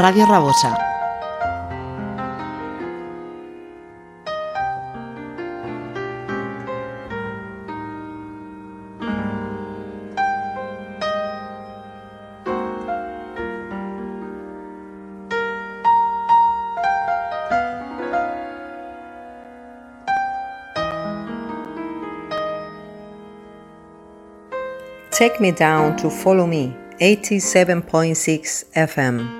Radio Rabosa. Take me down to follow me, 87.6 FM.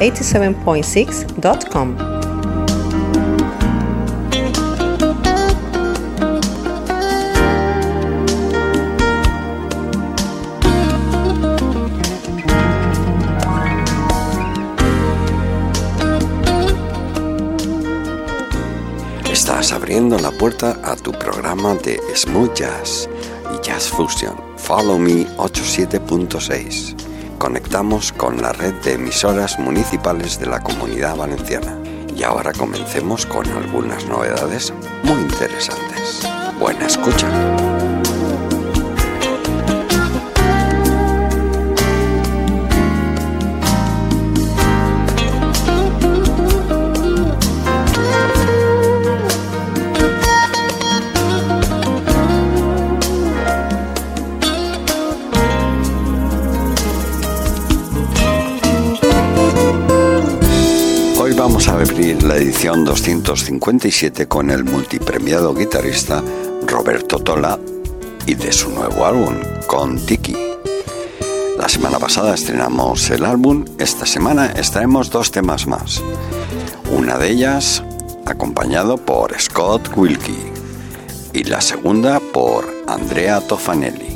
www.followme87.6.com. Estás abriendo la puerta a tu programa de Smooth Jazz y Jazz Fusion Follow Me 87.6. Conectamos con la red de emisoras municipales de la Comunidad Valenciana. Y ahora comencemos con algunas novedades muy interesantes. Buena escucha. Abrir la edición 257 con el multipremiado guitarrista Roberto Tola y de su nuevo álbum, Con Tiki. La semana pasada estrenamos el álbum, esta semana extraemos dos temas más. Una de ellas acompañado por Scott Wilkie y la segunda por Andrea Tofanelli.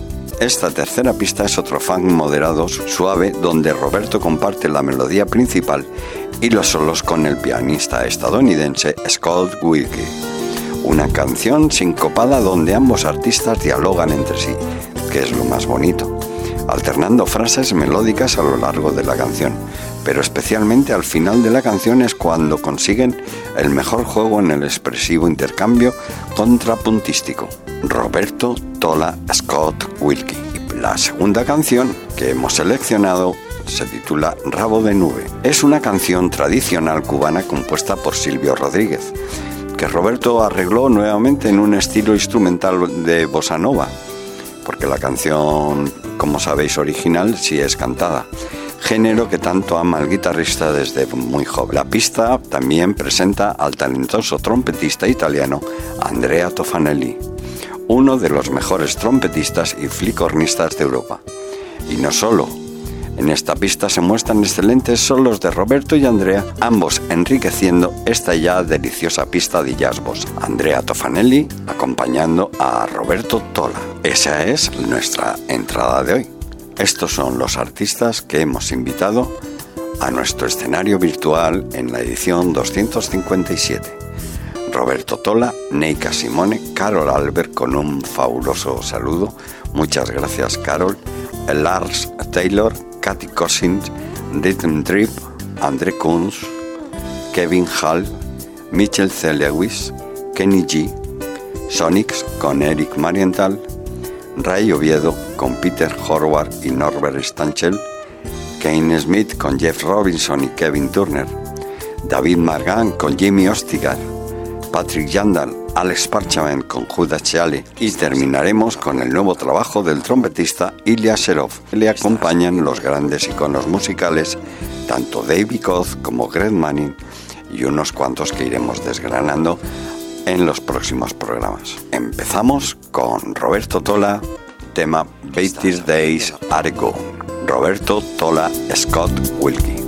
Esta tercera pista es otro funk moderado, suave, donde Roberto comparte la melodía principal y los solos con el pianista estadounidense Scott Wilkie. Una canción sincopada donde ambos artistas dialogan entre sí, que es lo más bonito, alternando frases melódicas a lo largo de la canción, pero especialmente al final de la canción es cuando consiguen el mejor juego en el expresivo intercambio contrapuntístico. Roberto Tola Scott Wilkie. La segunda canción que hemos seleccionado se titula Rabo de Nube. Es una canción tradicional cubana compuesta por Silvio Rodríguez, que Roberto arregló nuevamente en un estilo instrumental de bossa nova, porque la canción, como sabéis, original sí es cantada género que tanto ama el guitarrista desde muy joven. La pista también presenta al talentoso trompetista italiano Andrea Tofanelli, uno de los mejores trompetistas y flicornistas de Europa. Y no solo, en esta pista se muestran excelentes solos de Roberto y Andrea, ambos enriqueciendo esta ya deliciosa pista de jazz bossa. Andrea Tofanelli acompañando a Roberto Tola. Esa es nuestra entrada de hoy. Estos son los artistas que hemos invitado a nuestro escenario virtual en la edición 257. Roberto Tola, Neika Simone, Carol Albert con un fabuloso saludo. Muchas gracias Carol. Lars Taylor, Katy Cousins, Rhythm Trip, André Kunz, Kevin Hall, Mitchell C. Lewis, Kenny G, Sonics con Eric Marienthal, Ray Oviedo con Peter Horvath y Norbert Stanchel, Kane Smith con Jeff Robinson y Kevin Turner, David Margan con Jimmy Ostigar, Patrick Yandal Alex Parchament con Judas Cheale y terminaremos con el nuevo trabajo del trompetista Ilya Serov. Le acompañan los grandes iconos musicales, tanto David Koz como Greg Manning y unos cuantos que iremos desgranando en los próximos programas. Empezamos con Roberto Tola, tema Beatty Days Are Gone. Roberto Tola Scott Wilkie.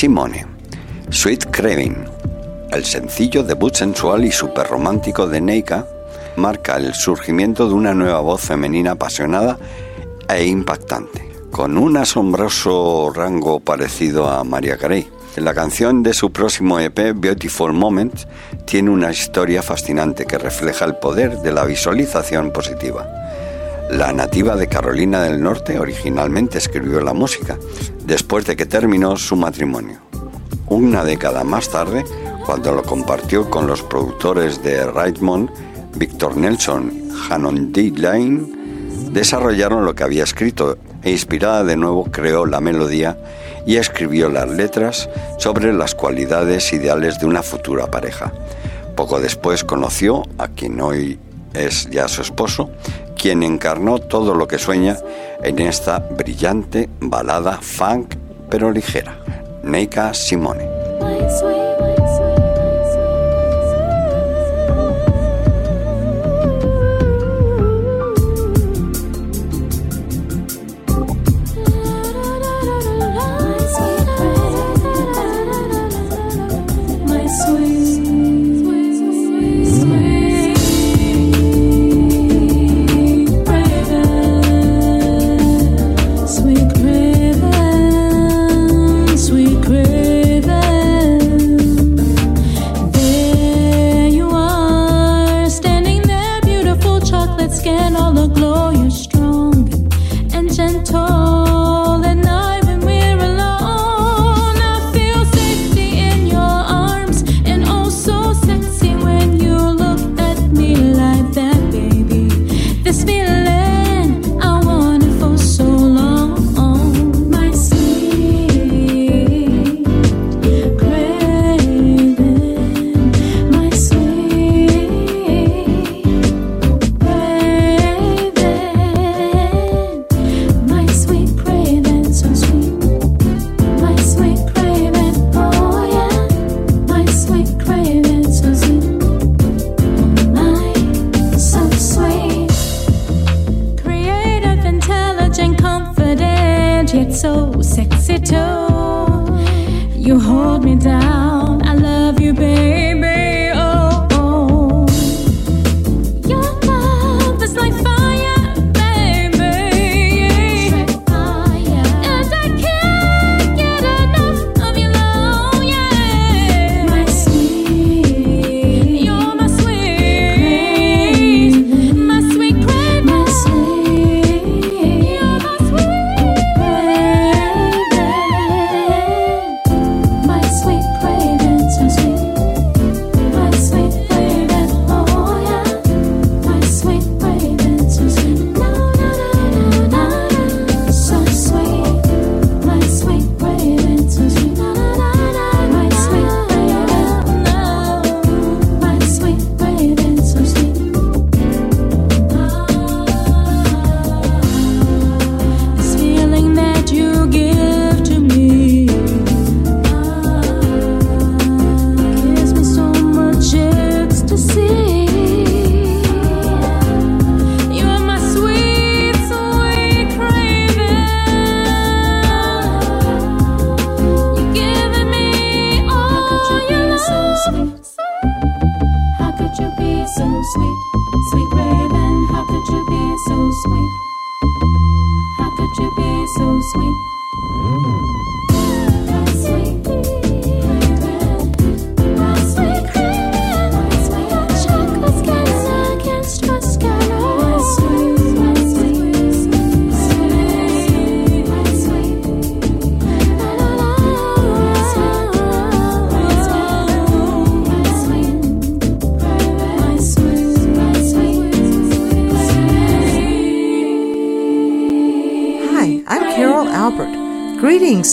Simone, Sweet Craving. El sencillo debut sensual y super romántico de Neika marca el surgimiento de una nueva voz femenina apasionada e impactante, con un asombroso rango parecido a Maria Carey. La canción de su próximo EP, Beautiful Moments, tiene una historia fascinante que refleja el poder de la visualización positiva. La nativa de Carolina del Norte originalmente escribió la música, después de que terminó su matrimonio. Una década más tarde, cuando lo compartió con los productores de Rightmond, Victor Nelson Hannon D. Lane, desarrollaron lo que había escrito e inspirada de nuevo creó la melodía y escribió las letras sobre las cualidades ideales de una futura pareja. Poco después conoció a quien hoy es ya su esposo, quien encarnó todo lo que sueña en esta brillante balada funk pero ligera, Neika Simone.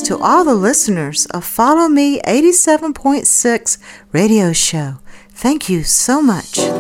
To all the listeners of Follow Me 87.6 radio show. Thank you so much.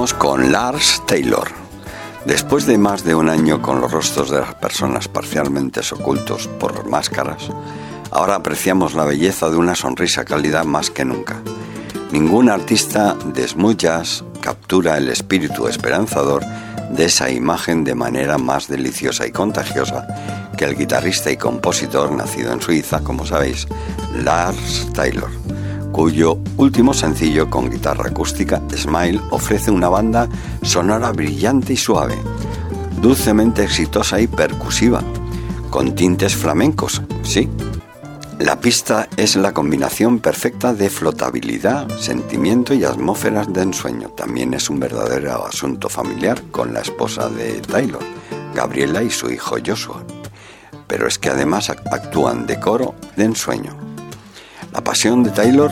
Con Lars Taylor. Después de más de un año con los rostros de las personas parcialmente ocultos por máscaras, ahora apreciamos la belleza de una sonrisa cálida más que nunca. Ningún artista de smooth captura el espíritu esperanzador de esa imagen de manera más deliciosa y contagiosa que el guitarrista y compositor nacido en Suiza, como sabéis, Lars Taylor, cuyo último sencillo con guitarra acústica, Smile, ofrece una banda sonora brillante y suave, dulcemente exitosa y percusiva, con tintes flamencos, sí, la pista es la combinación perfecta de flotabilidad, sentimiento y atmósferas de ensueño. También es un verdadero asunto familiar con la esposa de Taylor, Gabriela y su hijo Joshua. Pero es que además actúan de coro de ensueño. La pasión de Taylor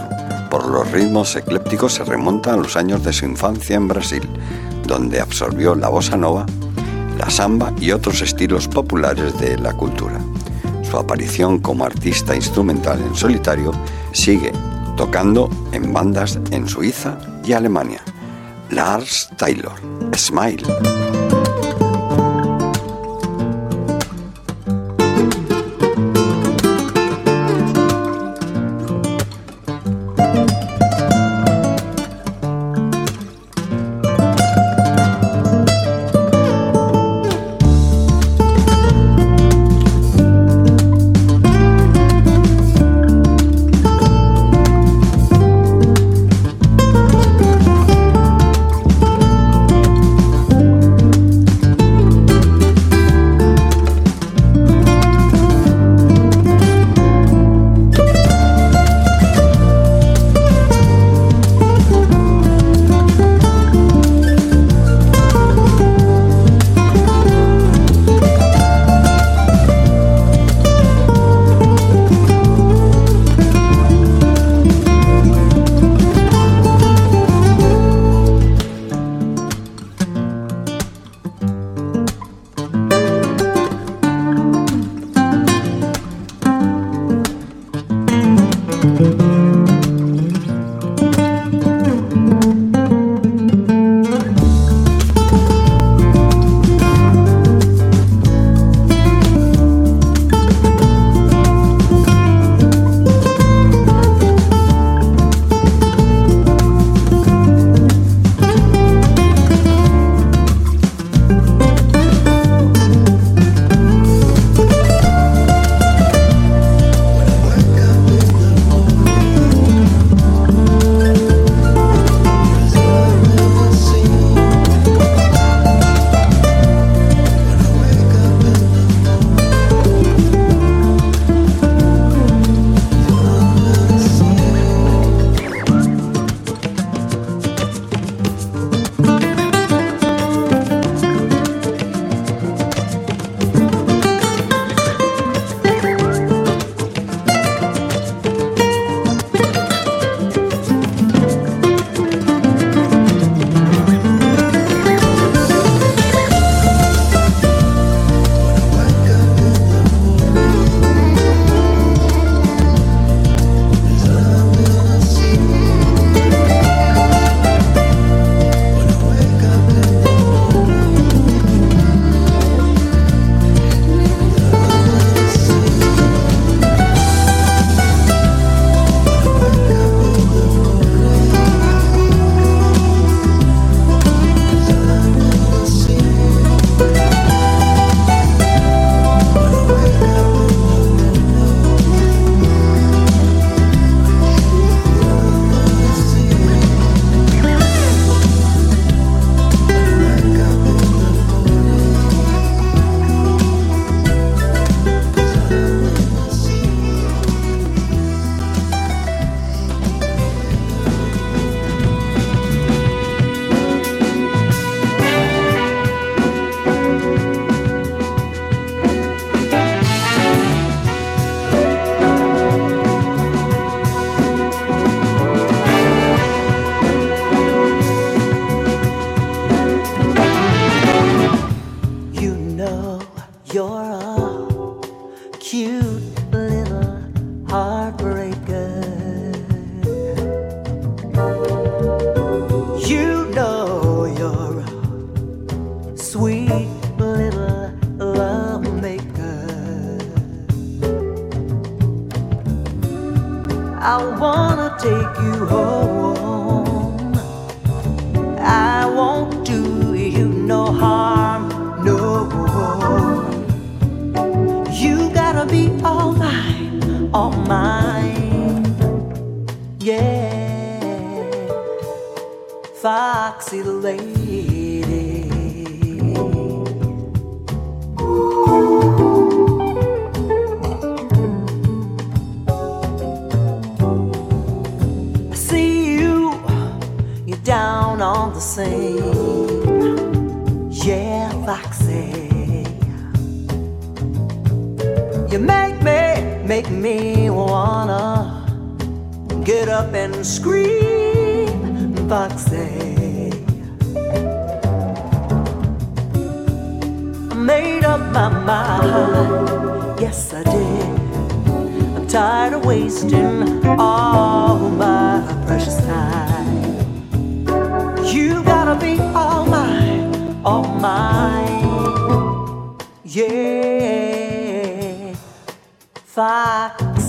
por los ritmos eclépticos se remonta a los años de su infancia en Brasil, donde absorbió la bossa nova, la samba y otros estilos populares de la cultura. Su aparición como artista instrumental en solitario sigue tocando en bandas en Suiza y Alemania. Lars Taylor, Smile.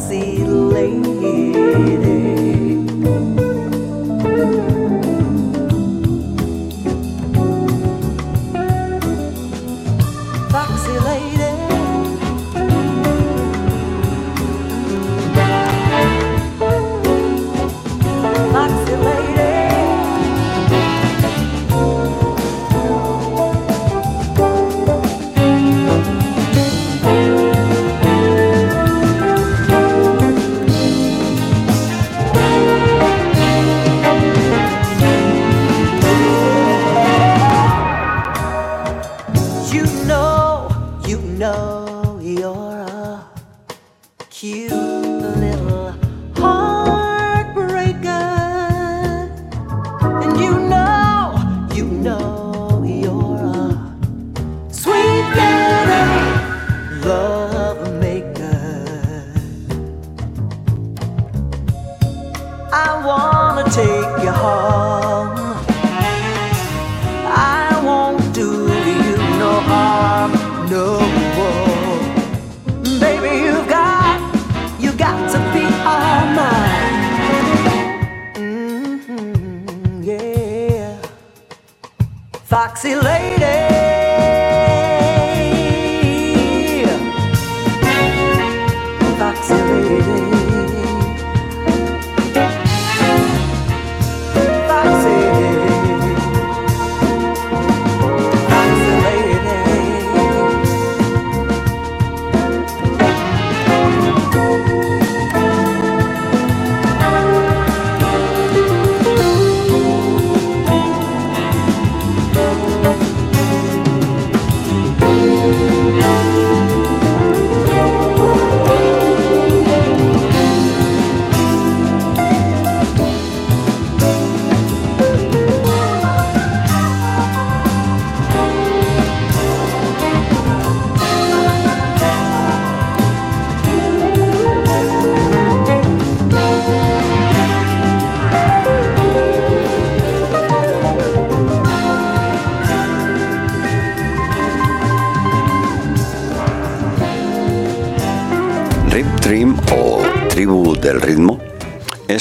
sexy lady.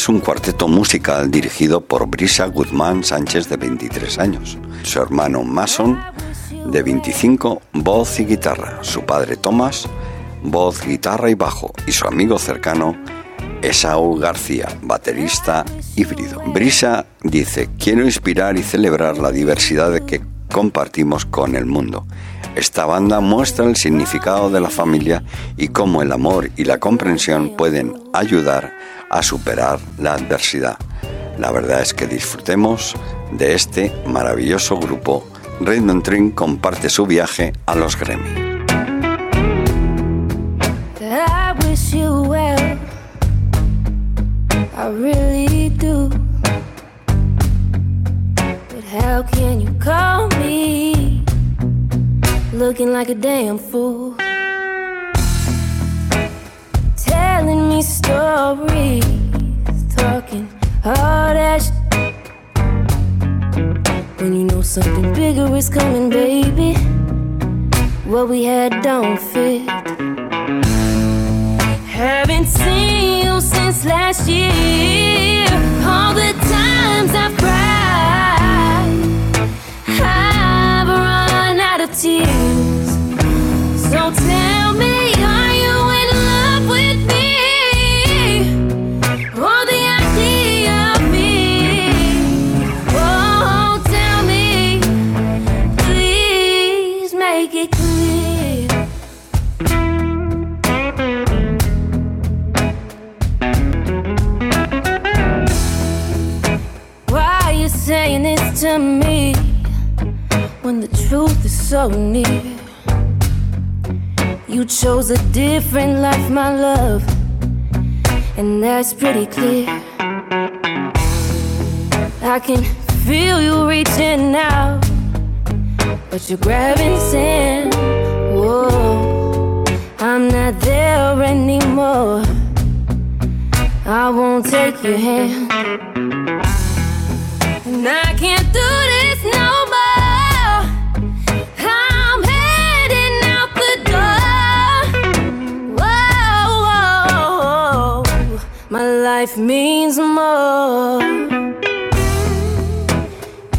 Un cuarteto musical dirigido por Brisa Guzmán Sánchez de 23 años, su hermano Mason de 25, voz y guitarra, su padre Tomás, voz, guitarra y bajo, y su amigo cercano Esau García, baterista híbrido. Brisa dice, quiero inspirar y celebrar la diversidad que compartimos con el mundo. Esta banda muestra el significado de la familia y cómo el amor y la comprensión pueden ayudar a superar la adversidad. La verdad es que disfrutemos de este maravilloso grupo. Raymond Trin comparte su viaje a los Grammy. Looking like a damn fool? Telling me stories, talking all that When you know something bigger is coming, baby. What we had don't fit. Haven't seen you since last year. All the times I've cried, tears. So tell me, are you in love with me? Or the idea of me? Oh, tell me, please make it clear. Why are you saying this to me truth is so near? You chose a different life, my love, and that's pretty clear. I can feel you reaching out, but you're grabbing sand. Whoa, I'm not there anymore. I won't take your hand. And I can't do this life means more.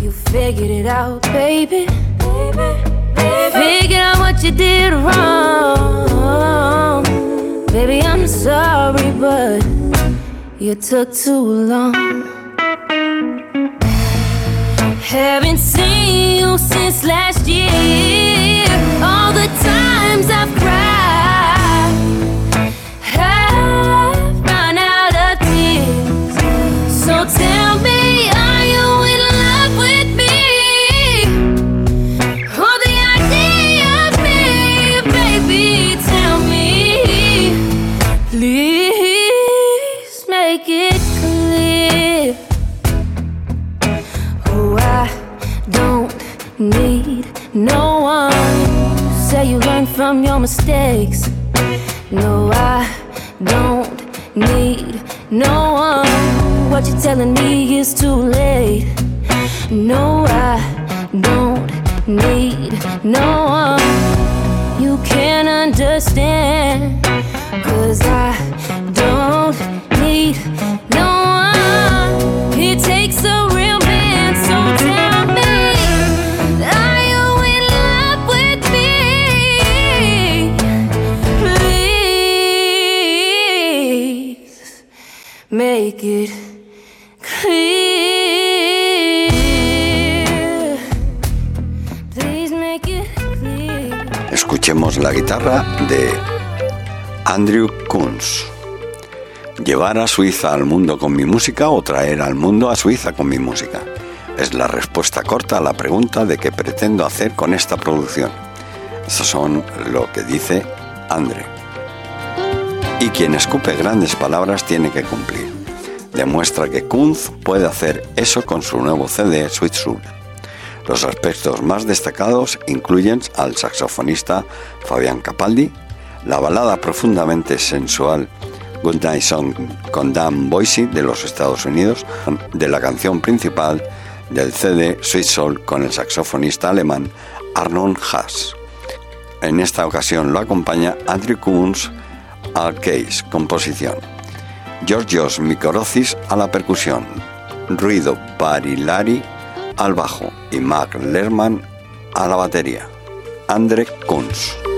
You figured it out, baby. Figured out what you did wrong. Baby, I'm sorry, but you took too long. Haven't seen you since last year. No one. Say you learn from your mistakes. No, I don't need no one. What you're telling me is too late. No, I don't need no one. You can understand. Cause I don't need la guitarra de Andrew Kunz. ¿Llevar a Suiza al mundo con mi música o traer al mundo a Suiza con mi música? Es la respuesta corta a la pregunta de qué pretendo hacer con esta producción. Eso son lo que dice Andre. Y quien escupe grandes palabras tiene que cumplir. Demuestra que Kunz puede hacer eso con su nuevo CD Sweet Soul. Los aspectos más destacados incluyen al saxofonista Fabián Capaldi, la balada profundamente sensual Good Night Song con Dan Boise de los Estados Unidos, de la canción principal del CD Sweet Soul con el saxofonista alemán Arnold Haas. En esta ocasión lo acompaña Andrew Kunz al case, composición. Georgios Mikorosis a la percusión, Ruido Barilari al bajo y Mark Lerman a la batería. Andre Kunz.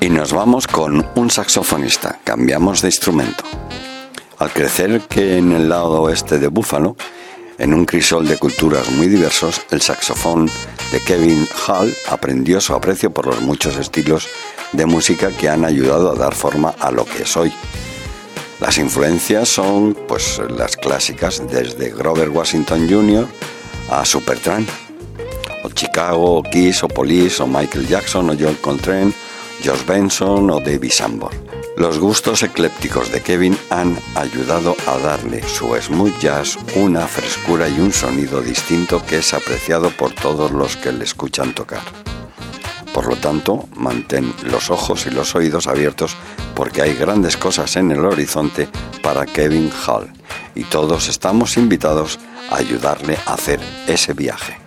Y nos vamos con un saxofonista. Cambiamos de instrumento. Al crecer que en el lado oeste de Búfalo, en un crisol de culturas muy diversos, el saxofón de Kevin Hall aprendió su aprecio por los muchos estilos de música que han ayudado a dar forma a lo que es hoy. Las influencias son pues las clásicas desde Grover Washington Jr. a Supertramp, Chicago, o Kiss, o Police, o Michael Jackson, o John Coltrane, Josh Benson o David Sambor. Los gustos eclépticos de Kevin han ayudado a darle su smooth jazz una frescura y un sonido distinto que es apreciado por todos los que le escuchan tocar. Por lo tanto, mantén los ojos y los oídos abiertos porque hay grandes cosas en el horizonte para Kevin Hall y todos estamos invitados a ayudarle a hacer ese viaje.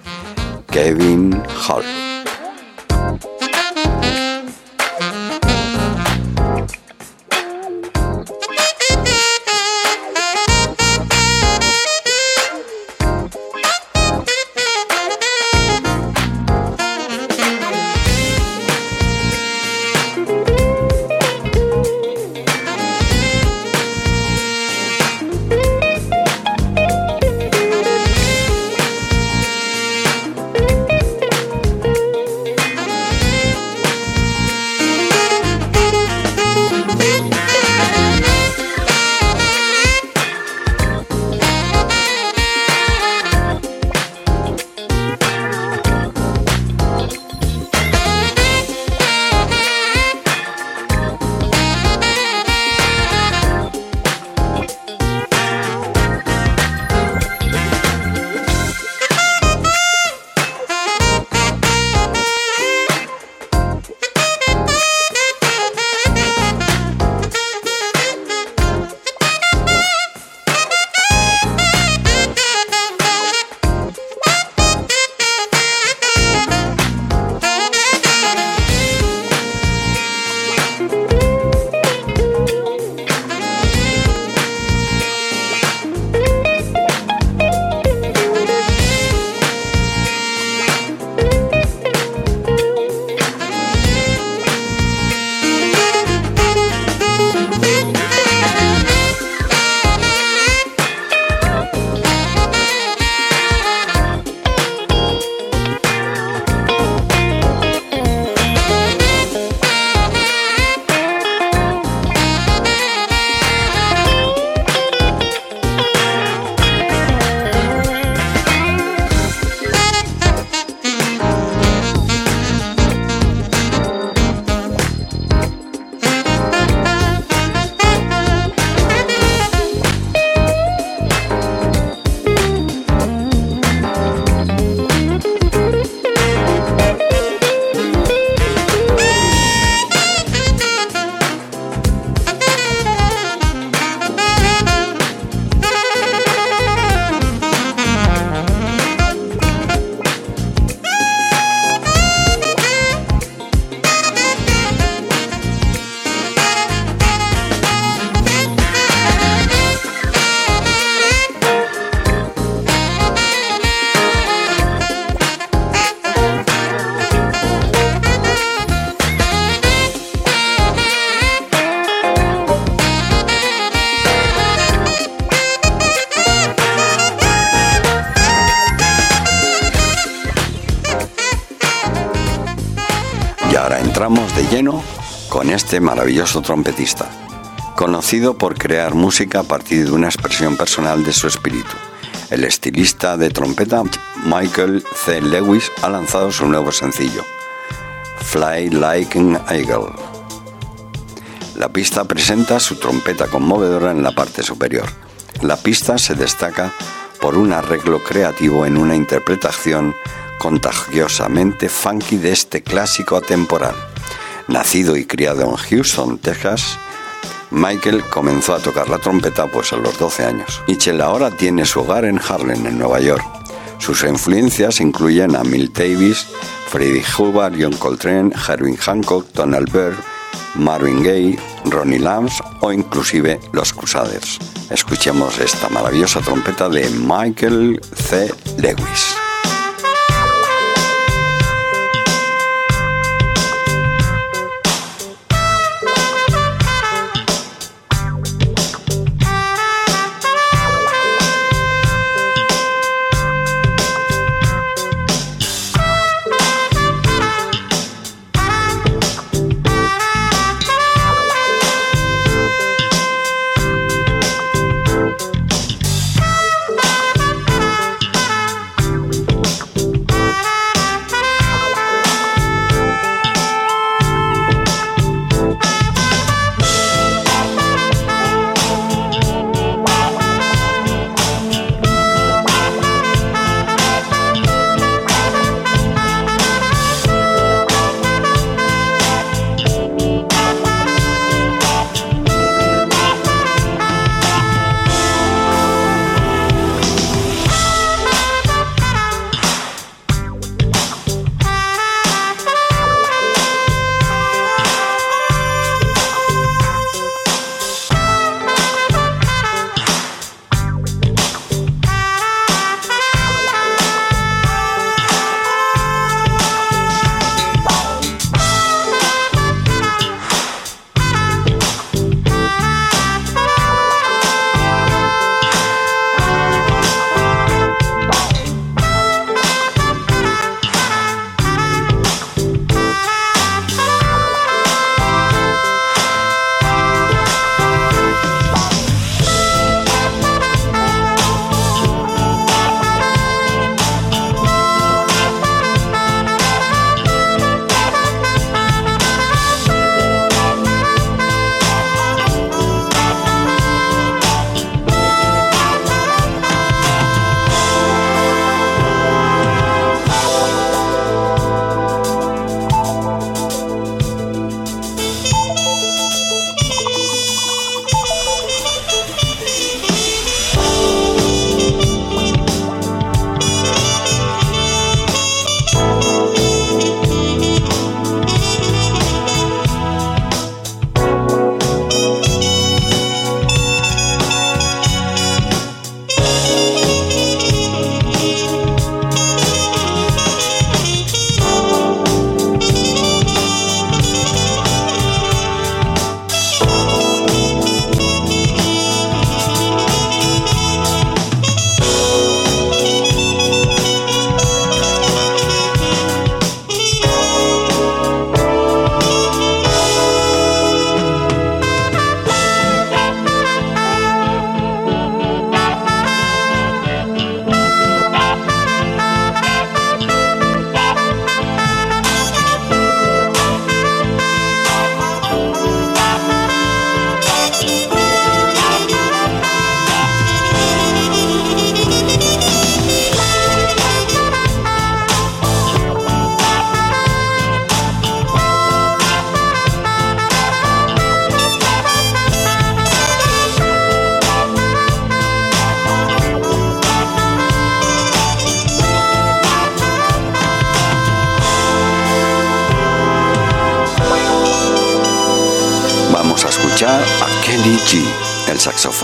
Kevin Hall. Este maravilloso trompetista, conocido por crear música a partir de una expresión personal de su espíritu. El estilista de trompeta Michael C. Lewis ha lanzado su nuevo sencillo, Fly Like an Eagle. La pista presenta su trompeta conmovedora en la parte superior. La pista se destaca por un arreglo creativo en una interpretación contagiosamente funky de este clásico atemporal. Nacido y criado en Houston, Texas, Michael comenzó a tocar la trompeta pues a los 12 años. Mitchell ahora tiene su hogar en Harlem, en Nueva York. Sus influencias incluyen a Milt Davis, Freddie Hubbard, John Coltrane, Herbie Hancock, Donald Byrd, Marvin Gaye, Ronnie Lambs o inclusive los Crusaders. Escuchemos esta maravillosa trompeta de Michael C. Lewis.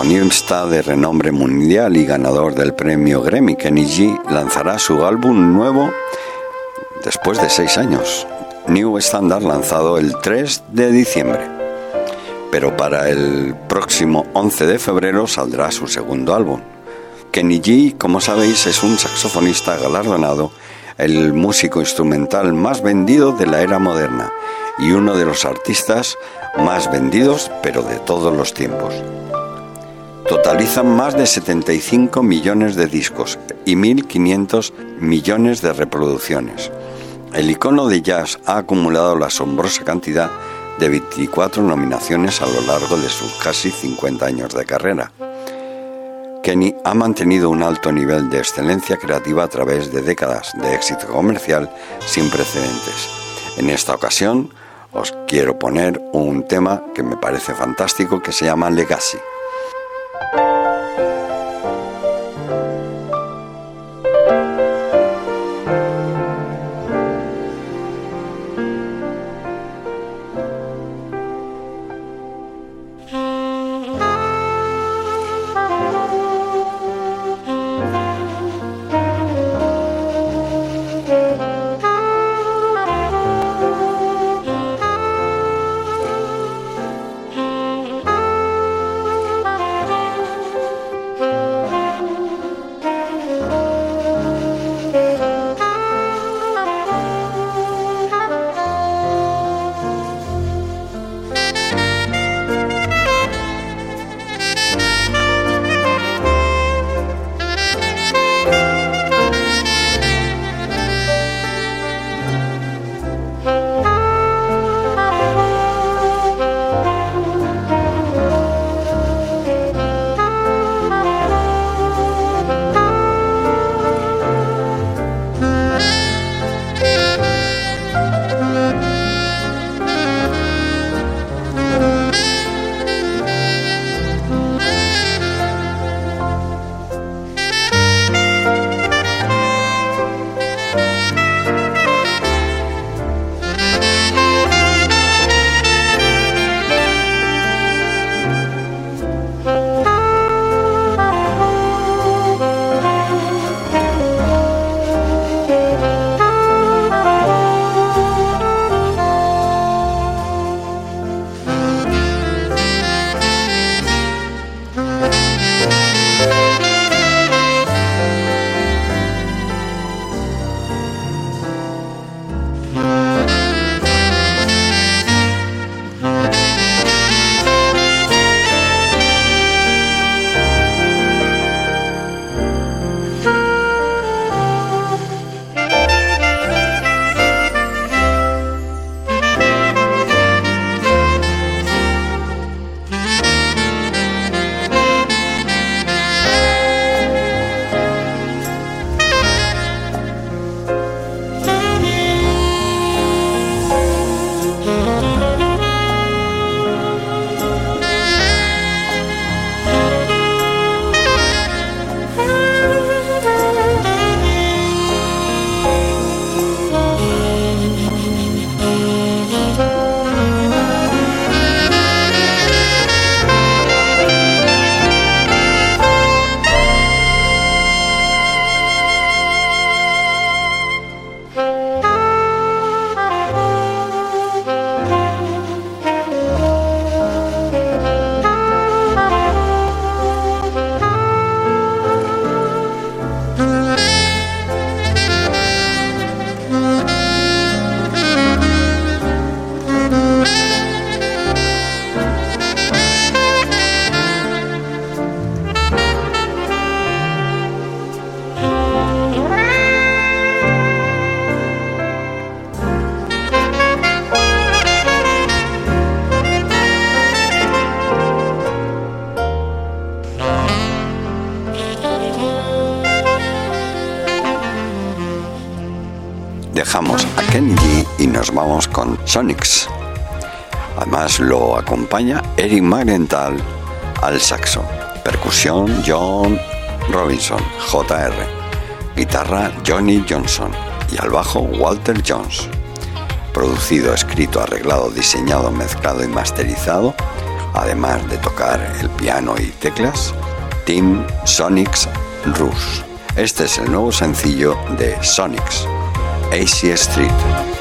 Saxofonista de renombre mundial y ganador del premio Grammy. Kenny G lanzará su álbum nuevo después de seis años, New Standard, lanzado el 3 de diciembre. Pero para el próximo 11 de febrero saldrá su segundo álbum. Kenny G, como sabéis, es un saxofonista galardonado, el músico instrumental más vendido de la era moderna y uno de los artistas más vendidos, pero de todos los tiempos. Totalizan más de 75 millones de discos y 1.500 millones de reproducciones. El icono de jazz ha acumulado la asombrosa cantidad de 24 nominaciones a lo largo de sus casi 50 años de carrera. Kenny ha mantenido un alto nivel de excelencia creativa a través de décadas de éxito comercial sin precedentes. En esta ocasión, os quiero poner un tema que me parece fantástico que se llama Legacy. Bye. Sonics. Además lo acompaña Eric Magnetal al saxo, percusión John Robinson, JR, guitarra Johnny Johnson y al bajo Walter Jones. Producido, escrito, arreglado, diseñado, mezclado y masterizado además de tocar el piano y teclas, Team Sonics Rus. Este es el nuevo sencillo de Sonics, AC Street.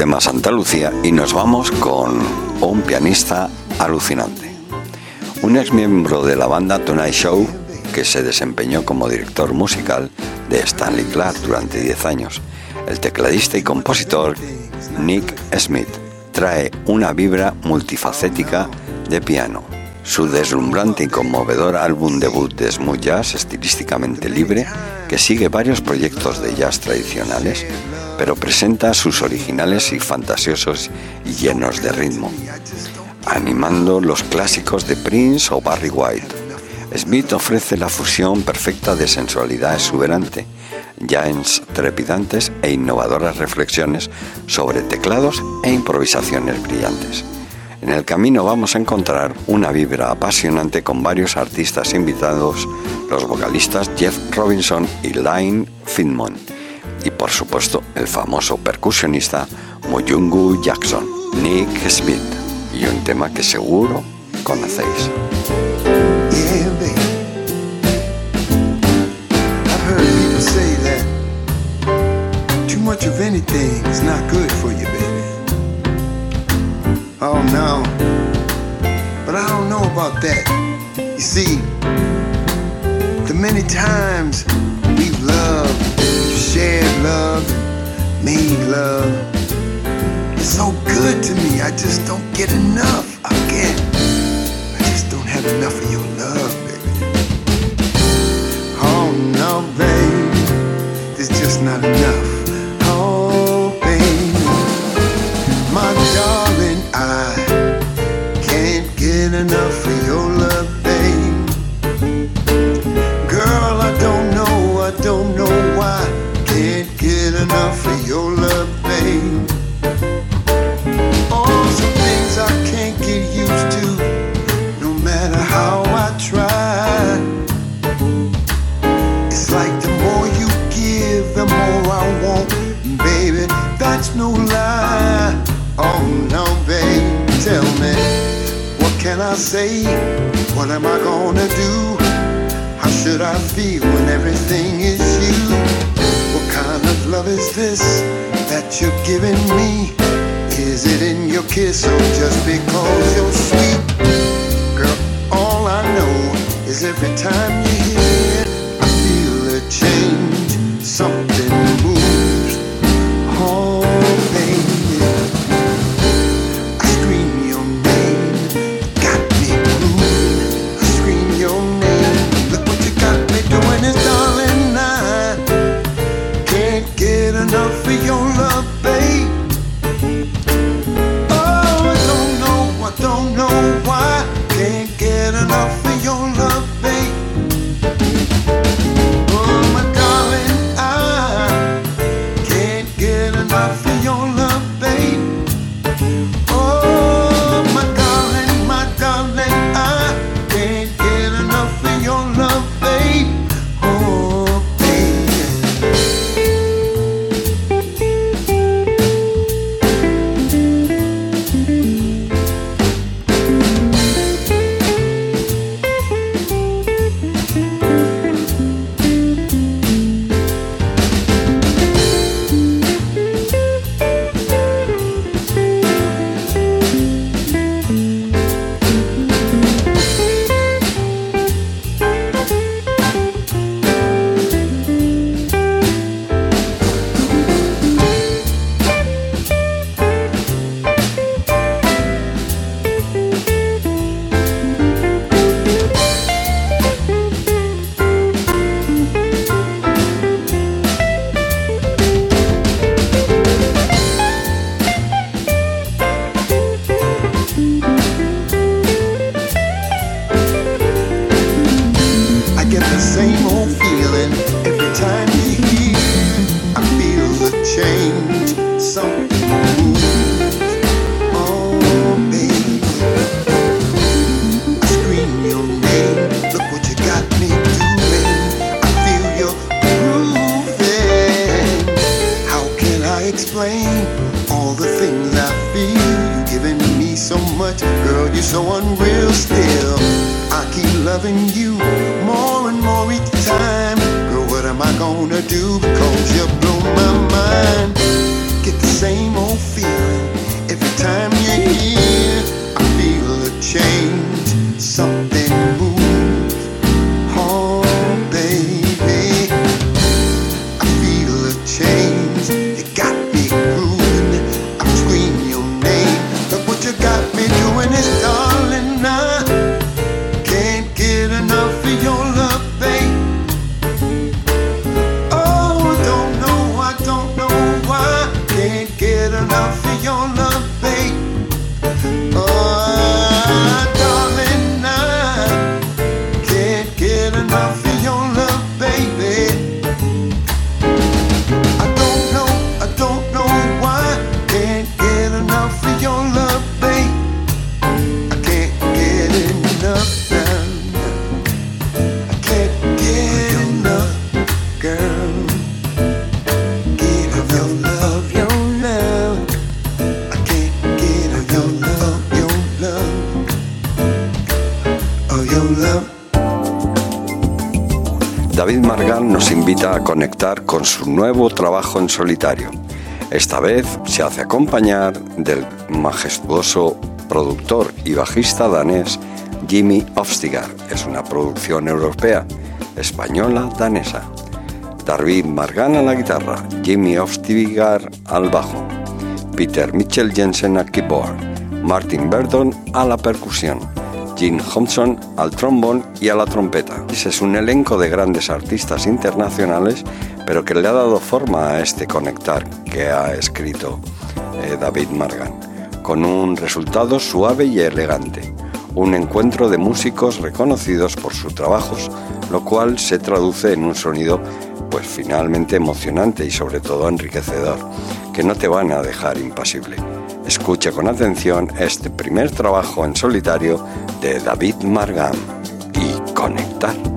Tema Santa Lucía y nos vamos con un pianista alucinante. Un ex miembro de la banda Tonight Show que se desempeñó como director musical de Stanley Clark durante 10 años. El tecladista y compositor Nick Smith trae una vibra multifacética de piano. Su deslumbrante y conmovedor álbum debut de smooth jazz estilísticamente libre que sigue varios proyectos de jazz tradicionales, pero presenta sus originales y fantasiosos llenos de ritmo, animando los clásicos de Prince o Barry White. Smith ofrece la fusión perfecta de sensualidad exuberante, jazz trepidantes e innovadoras reflexiones sobre teclados e improvisaciones brillantes. En el camino vamos a encontrar una vibra apasionante con varios artistas invitados, los vocalistas Jeff Robinson y Line Finmon, y por supuesto el famoso percusionista Moyungu Jackson, Nick Smith, y un tema que seguro conocéis. Oh no. But I don't know about that. You see, the many times shared love, made love, it's so good to me. I just don't get enough. I can't. I just don't have enough of your love, I say? What am I gonna do? How should I feel when everything is you? What kind of love is this that you're giving me? Is it in your kiss or just because you're sweet? Girl, all I know is every time you're here, You're so unreal still. I keep loving you more and more each time. Girl, what am I gonna do? Because you blow my mind. Get the same old feeling every time you're here. I feel a change, something con su nuevo trabajo en solitario. Esta vez se hace acompañar del majestuoso productor y bajista danés Jimmy Ofstigar. Es una producción europea, española, danesa. David Margan a la guitarra, Jimmy Ofstigar al bajo, Peter Mitchell Jensen al keyboard, Martin Verdon a la percusión, Jim Thompson al trombón y a la trompeta. Es un elenco de grandes artistas internacionales, pero que le ha dado forma a este conectar que ha escrito eh, David Margan, con un resultado suave y elegante. Un encuentro de músicos reconocidos por sus trabajos, lo cual se traduce en un sonido pues finalmente emocionante y sobre todo enriquecedor, que no te van a dejar impasible. Escucha con atención este primer trabajo en solitario de David Margan y conectar.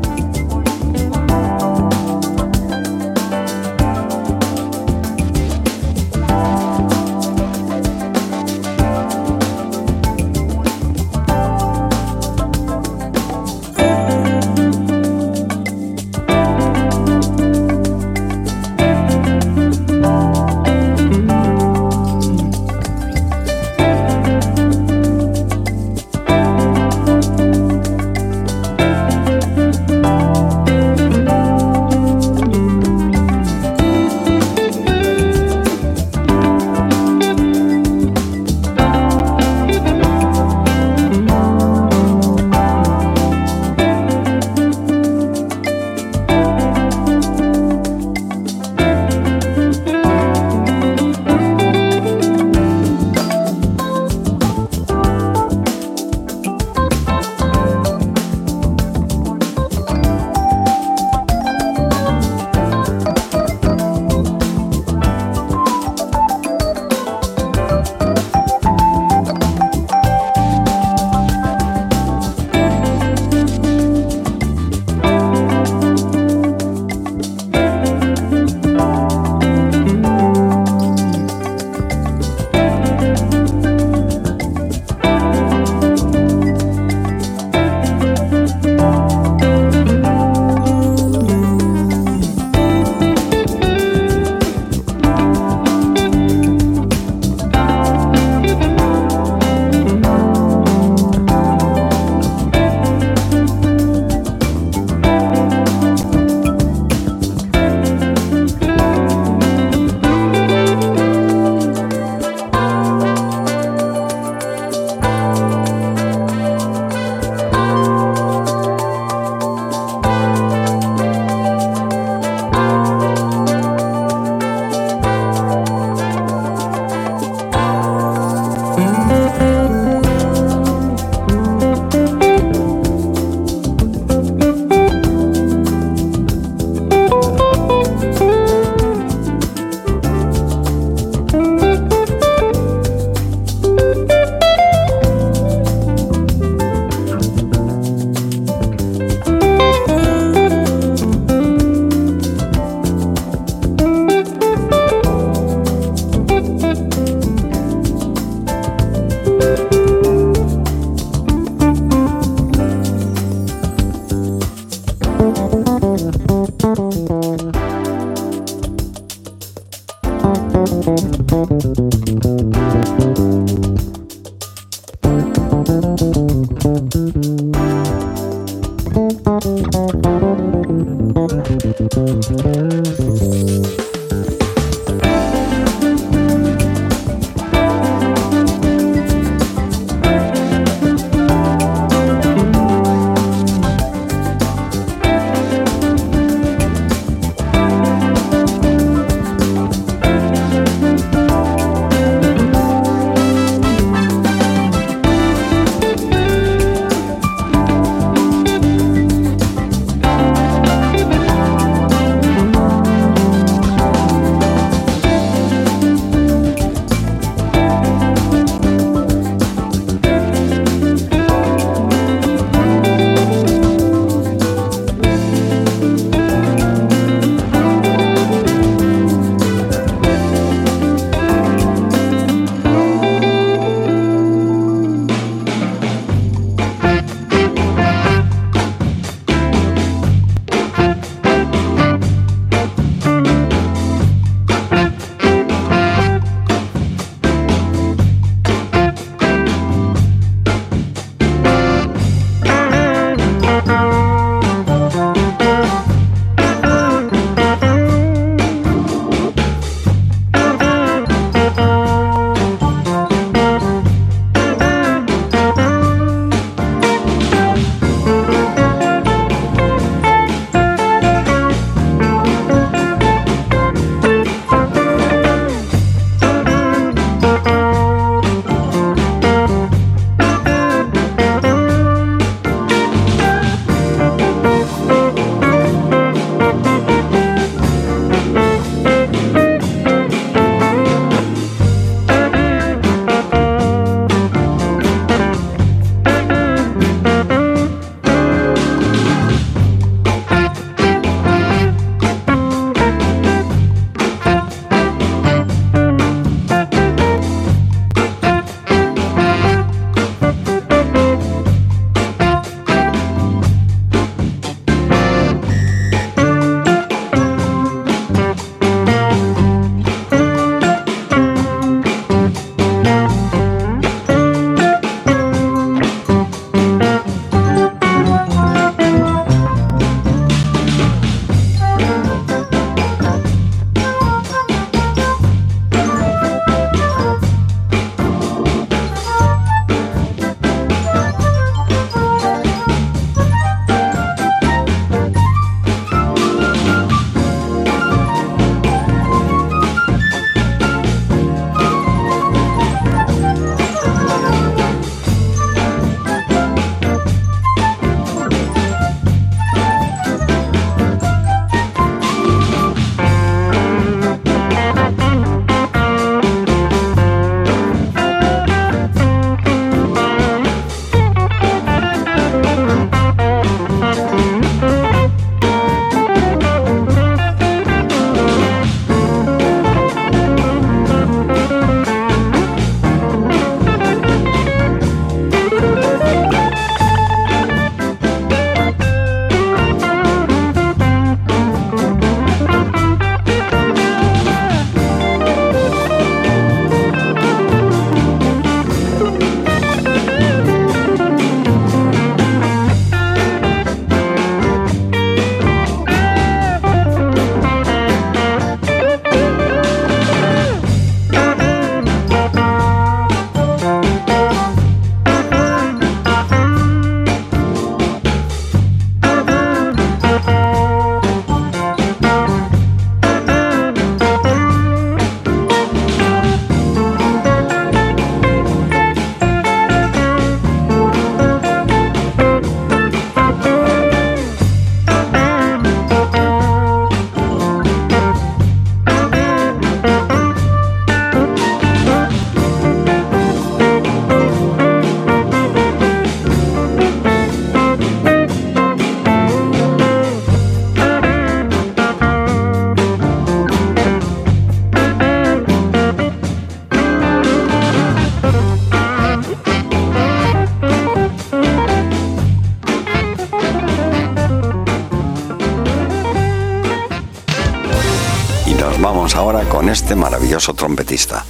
Este maravilloso trompetista,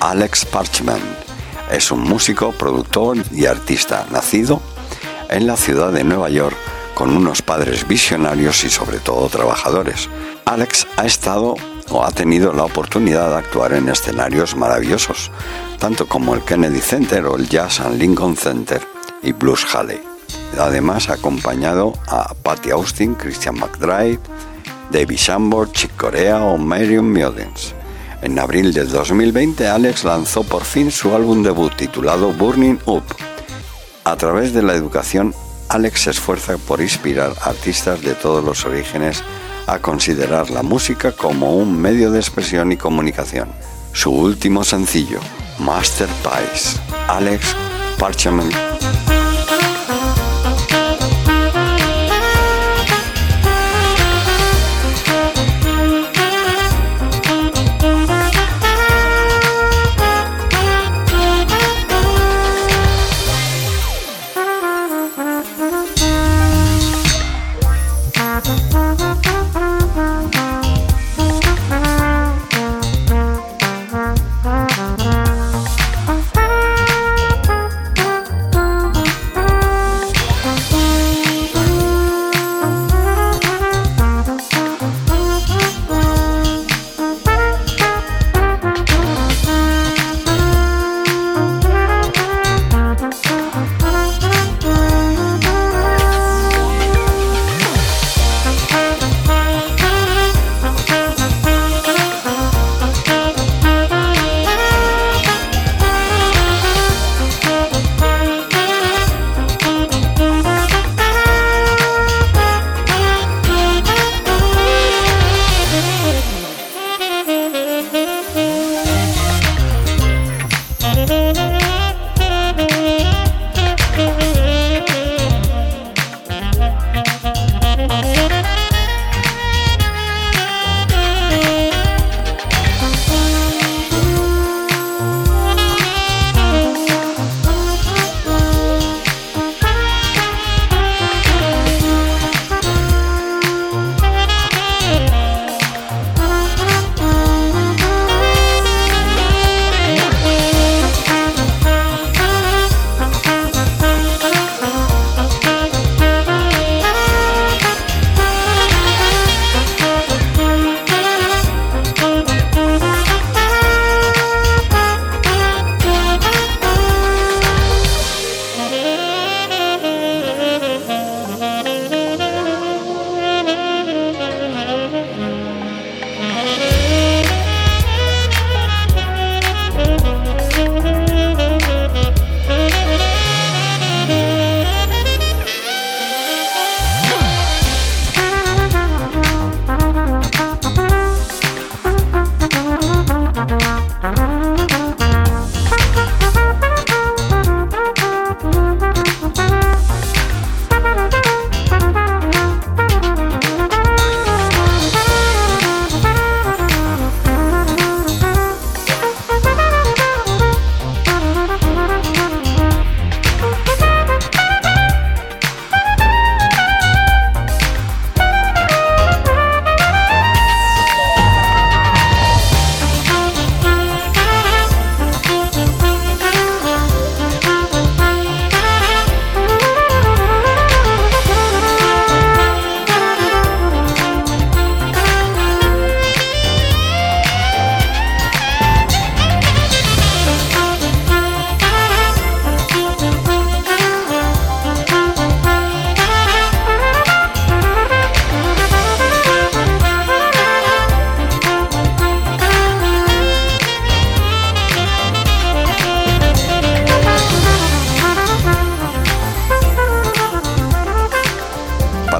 Alex Parchment. Es un músico, productor y artista nacido en la ciudad de Nueva York con unos padres visionarios y sobre todo trabajadores. Alex ha estado o ha tenido la oportunidad de actuar en escenarios maravillosos, tanto como el Kennedy Center o el Jazz and Lincoln Center y Blues Halley. Además ha acompañado a Patty Austin, Christian McDrive, David Shambord, Chick Corea o Marion Mullins. En abril del 2020, Alex lanzó por fin su álbum debut titulado Burning Up. A través de la educación, Alex se esfuerza por inspirar artistas de todos los orígenes a considerar la música como un medio de expresión y comunicación. Su último sencillo, Master Pies,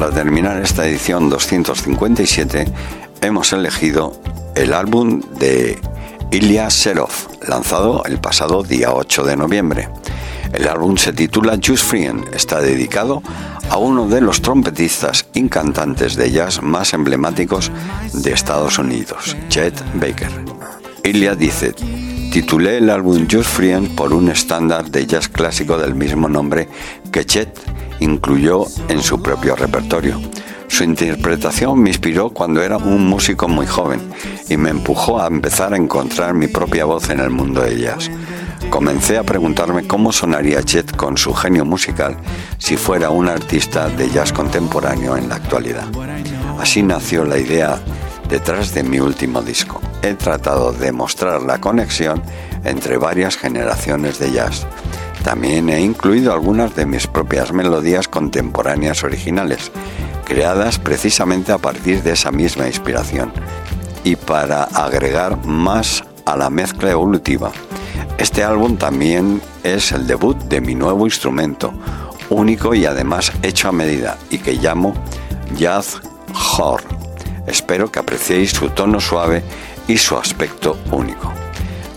Alex Parchment esta edición 257 hemos elegido el álbum de Ilya Serov, lanzado el pasado día 8 de noviembre. El álbum se titula Just Free, está dedicado a uno de los trompetistas y cantantes de jazz más emblemáticos de Estados Unidos, Chet Baker. Ilya dice, titulé el álbum Just Free por un estándar de jazz clásico del mismo nombre que Chet incluyó en su propio repertorio. Su interpretación me inspiró cuando era un músico muy joven y me empujó a empezar a encontrar mi propia voz en el mundo de jazz. Comencé a preguntarme cómo sonaría Chet con su genio musical si fuera un artista de jazz contemporáneo en la actualidad. Así nació la idea detrás de mi último disco. He tratado de mostrar la conexión entre varias generaciones de jazz. También he incluido algunas de mis propias melodías contemporáneas originales, creadas precisamente a partir de esa misma inspiración, y para agregar más a la mezcla evolutiva. Este álbum también es el debut de mi nuevo instrumento, único y además hecho a medida, y que llamo Jazz Horn. Espero que apreciéis su tono suave y su aspecto único.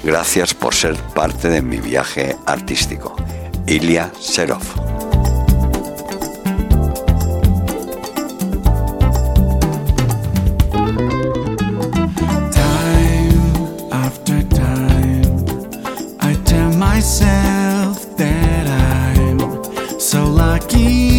Gracias por ser parte de mi viaje artístico. Ilya Serov. myself that I'm so lucky.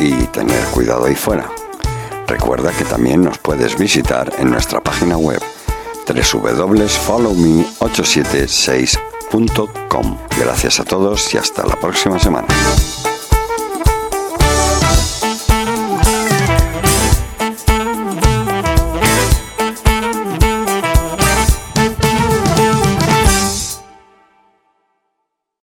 Y tener cuidado ahí fuera. Recuerda que también nos puedes visitar en nuestra página web www.followme876.com. Gracias a todos y hasta la próxima semana.